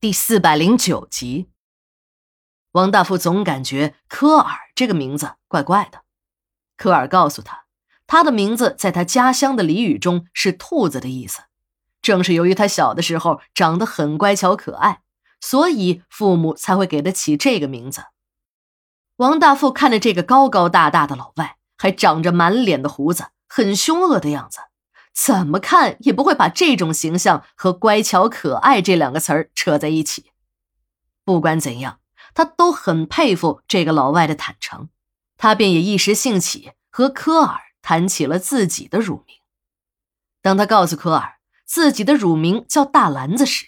第四百零九集。王大富总感觉科尔这个名字怪怪的。科尔告诉他，他的名字在他家乡的俚语中是“兔子”的意思。正是由于他小的时候长得很乖巧可爱，所以父母才会给他起这个名字。王大富看着这个高高大大的老外，还长着满脸的胡子，很凶恶的样子。怎么看也不会把这种形象和“乖巧可爱”这两个词儿扯在一起。不管怎样，他都很佩服这个老外的坦诚，他便也一时兴起和科尔谈起了自己的乳名。当他告诉科尔自己的乳名叫大篮子时，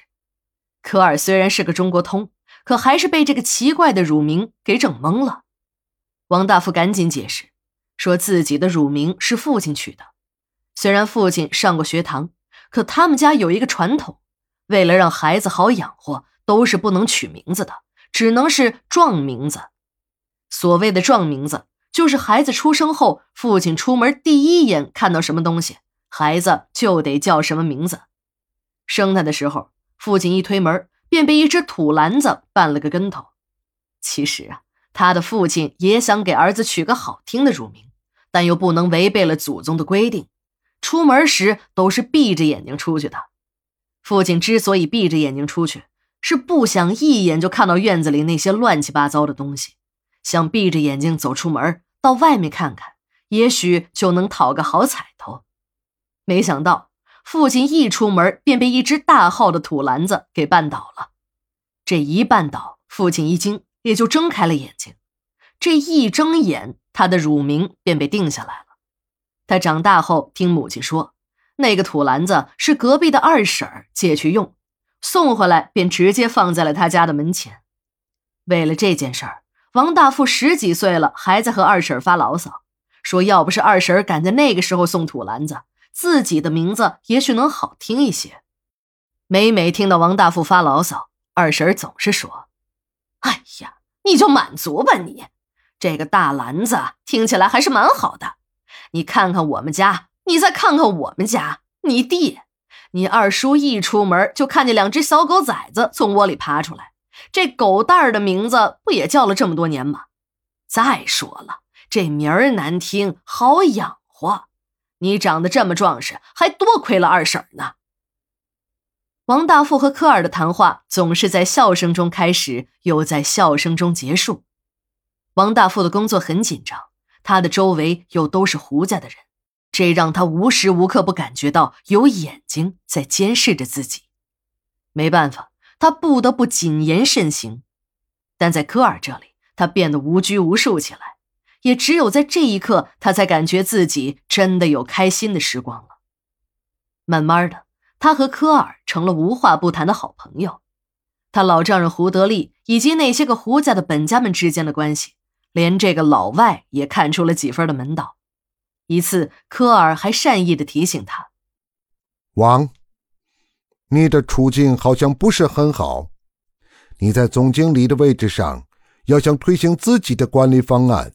科尔虽然是个中国通，可还是被这个奇怪的乳名给整懵了。王大富赶紧解释，说自己的乳名是父亲取的。虽然父亲上过学堂，可他们家有一个传统，为了让孩子好养活，都是不能取名字的，只能是撞名字。所谓的撞名字，就是孩子出生后，父亲出门第一眼看到什么东西，孩子就得叫什么名字。生他的时候，父亲一推门，便被一只土篮子绊了个跟头。其实啊，他的父亲也想给儿子取个好听的乳名，但又不能违背了祖宗的规定。出门时都是闭着眼睛出去的。父亲之所以闭着眼睛出去，是不想一眼就看到院子里那些乱七八糟的东西，想闭着眼睛走出门，到外面看看，也许就能讨个好彩头。没想到父亲一出门便被一只大号的土篮子给绊倒了。这一绊倒，父亲一惊，也就睁开了眼睛。这一睁眼，他的乳名便被定下来了。他长大后听母亲说，那个土篮子是隔壁的二婶借去用，送回来便直接放在了他家的门前。为了这件事儿，王大富十几岁了还在和二婶发牢骚，说要不是二婶赶在那个时候送土篮子，自己的名字也许能好听一些。每每听到王大富发牢骚，二婶总是说：“哎呀，你就满足吧你，这个大篮子听起来还是蛮好的。”你看看我们家，你再看看我们家，你弟，你二叔一出门就看见两只小狗崽子从窝里爬出来，这狗蛋儿的名字不也叫了这么多年吗？再说了，这名儿难听，好养活。你长得这么壮实，还多亏了二婶呢。王大富和科尔的谈话总是在笑声中开始，又在笑声中结束。王大富的工作很紧张。他的周围又都是胡家的人，这让他无时无刻不感觉到有眼睛在监视着自己。没办法，他不得不谨言慎行。但在科尔这里，他变得无拘无束起来。也只有在这一刻，他才感觉自己真的有开心的时光了。慢慢的，他和科尔成了无话不谈的好朋友。他老丈人胡德利以及那些个胡家的本家们之间的关系。连这个老外也看出了几分的门道。一次，科尔还善意的提醒他：“王，你的处境好像不是很好。你在总经理的位置上，要想推行自己的管理方案，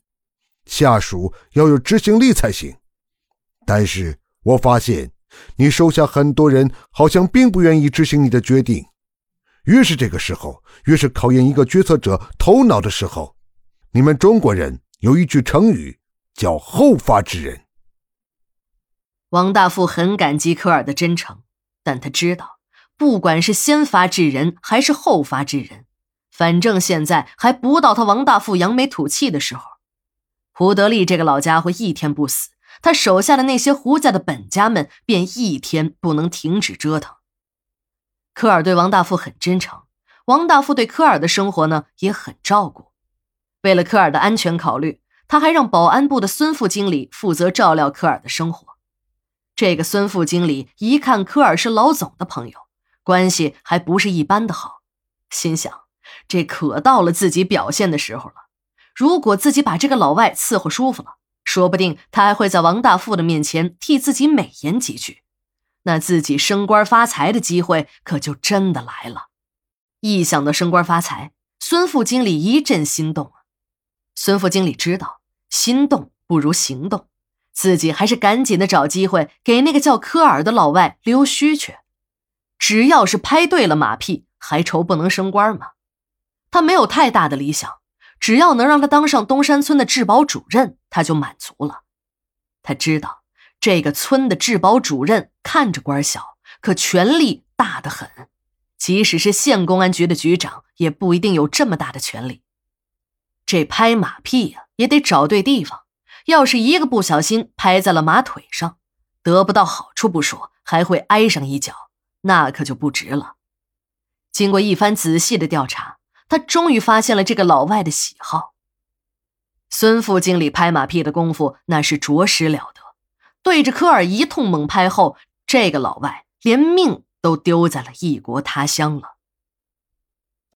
下属要有执行力才行。但是我发现，你手下很多人好像并不愿意执行你的决定。越是这个时候，越是考验一个决策者头脑的时候。”你们中国人有一句成语叫“后发制人”。王大富很感激科尔的真诚，但他知道，不管是先发制人还是后发制人，反正现在还不到他王大富扬眉吐气的时候。胡德利这个老家伙一天不死，他手下的那些胡家的本家们便一天不能停止折腾。科尔对王大富很真诚，王大富对科尔的生活呢也很照顾。为了科尔的安全考虑，他还让保安部的孙副经理负责照料科尔的生活。这个孙副经理一看科尔是老总的朋友，关系还不是一般的好，心想这可到了自己表现的时候了。如果自己把这个老外伺候舒服了，说不定他还会在王大富的面前替自己美言几句，那自己升官发财的机会可就真的来了。一想到升官发财，孙副经理一阵心动。孙副经理知道心动不如行动，自己还是赶紧的找机会给那个叫科尔的老外溜须去。只要是拍对了马屁，还愁不能升官吗？他没有太大的理想，只要能让他当上东山村的治保主任，他就满足了。他知道这个村的治保主任看着官小，可权力大得很，即使是县公安局的局长，也不一定有这么大的权力。这拍马屁呀，也得找对地方。要是一个不小心拍在了马腿上，得不到好处不说，还会挨上一脚，那可就不值了。经过一番仔细的调查，他终于发现了这个老外的喜好。孙副经理拍马屁的功夫那是着实了得，对着科尔一通猛拍后，这个老外连命都丢在了异国他乡了。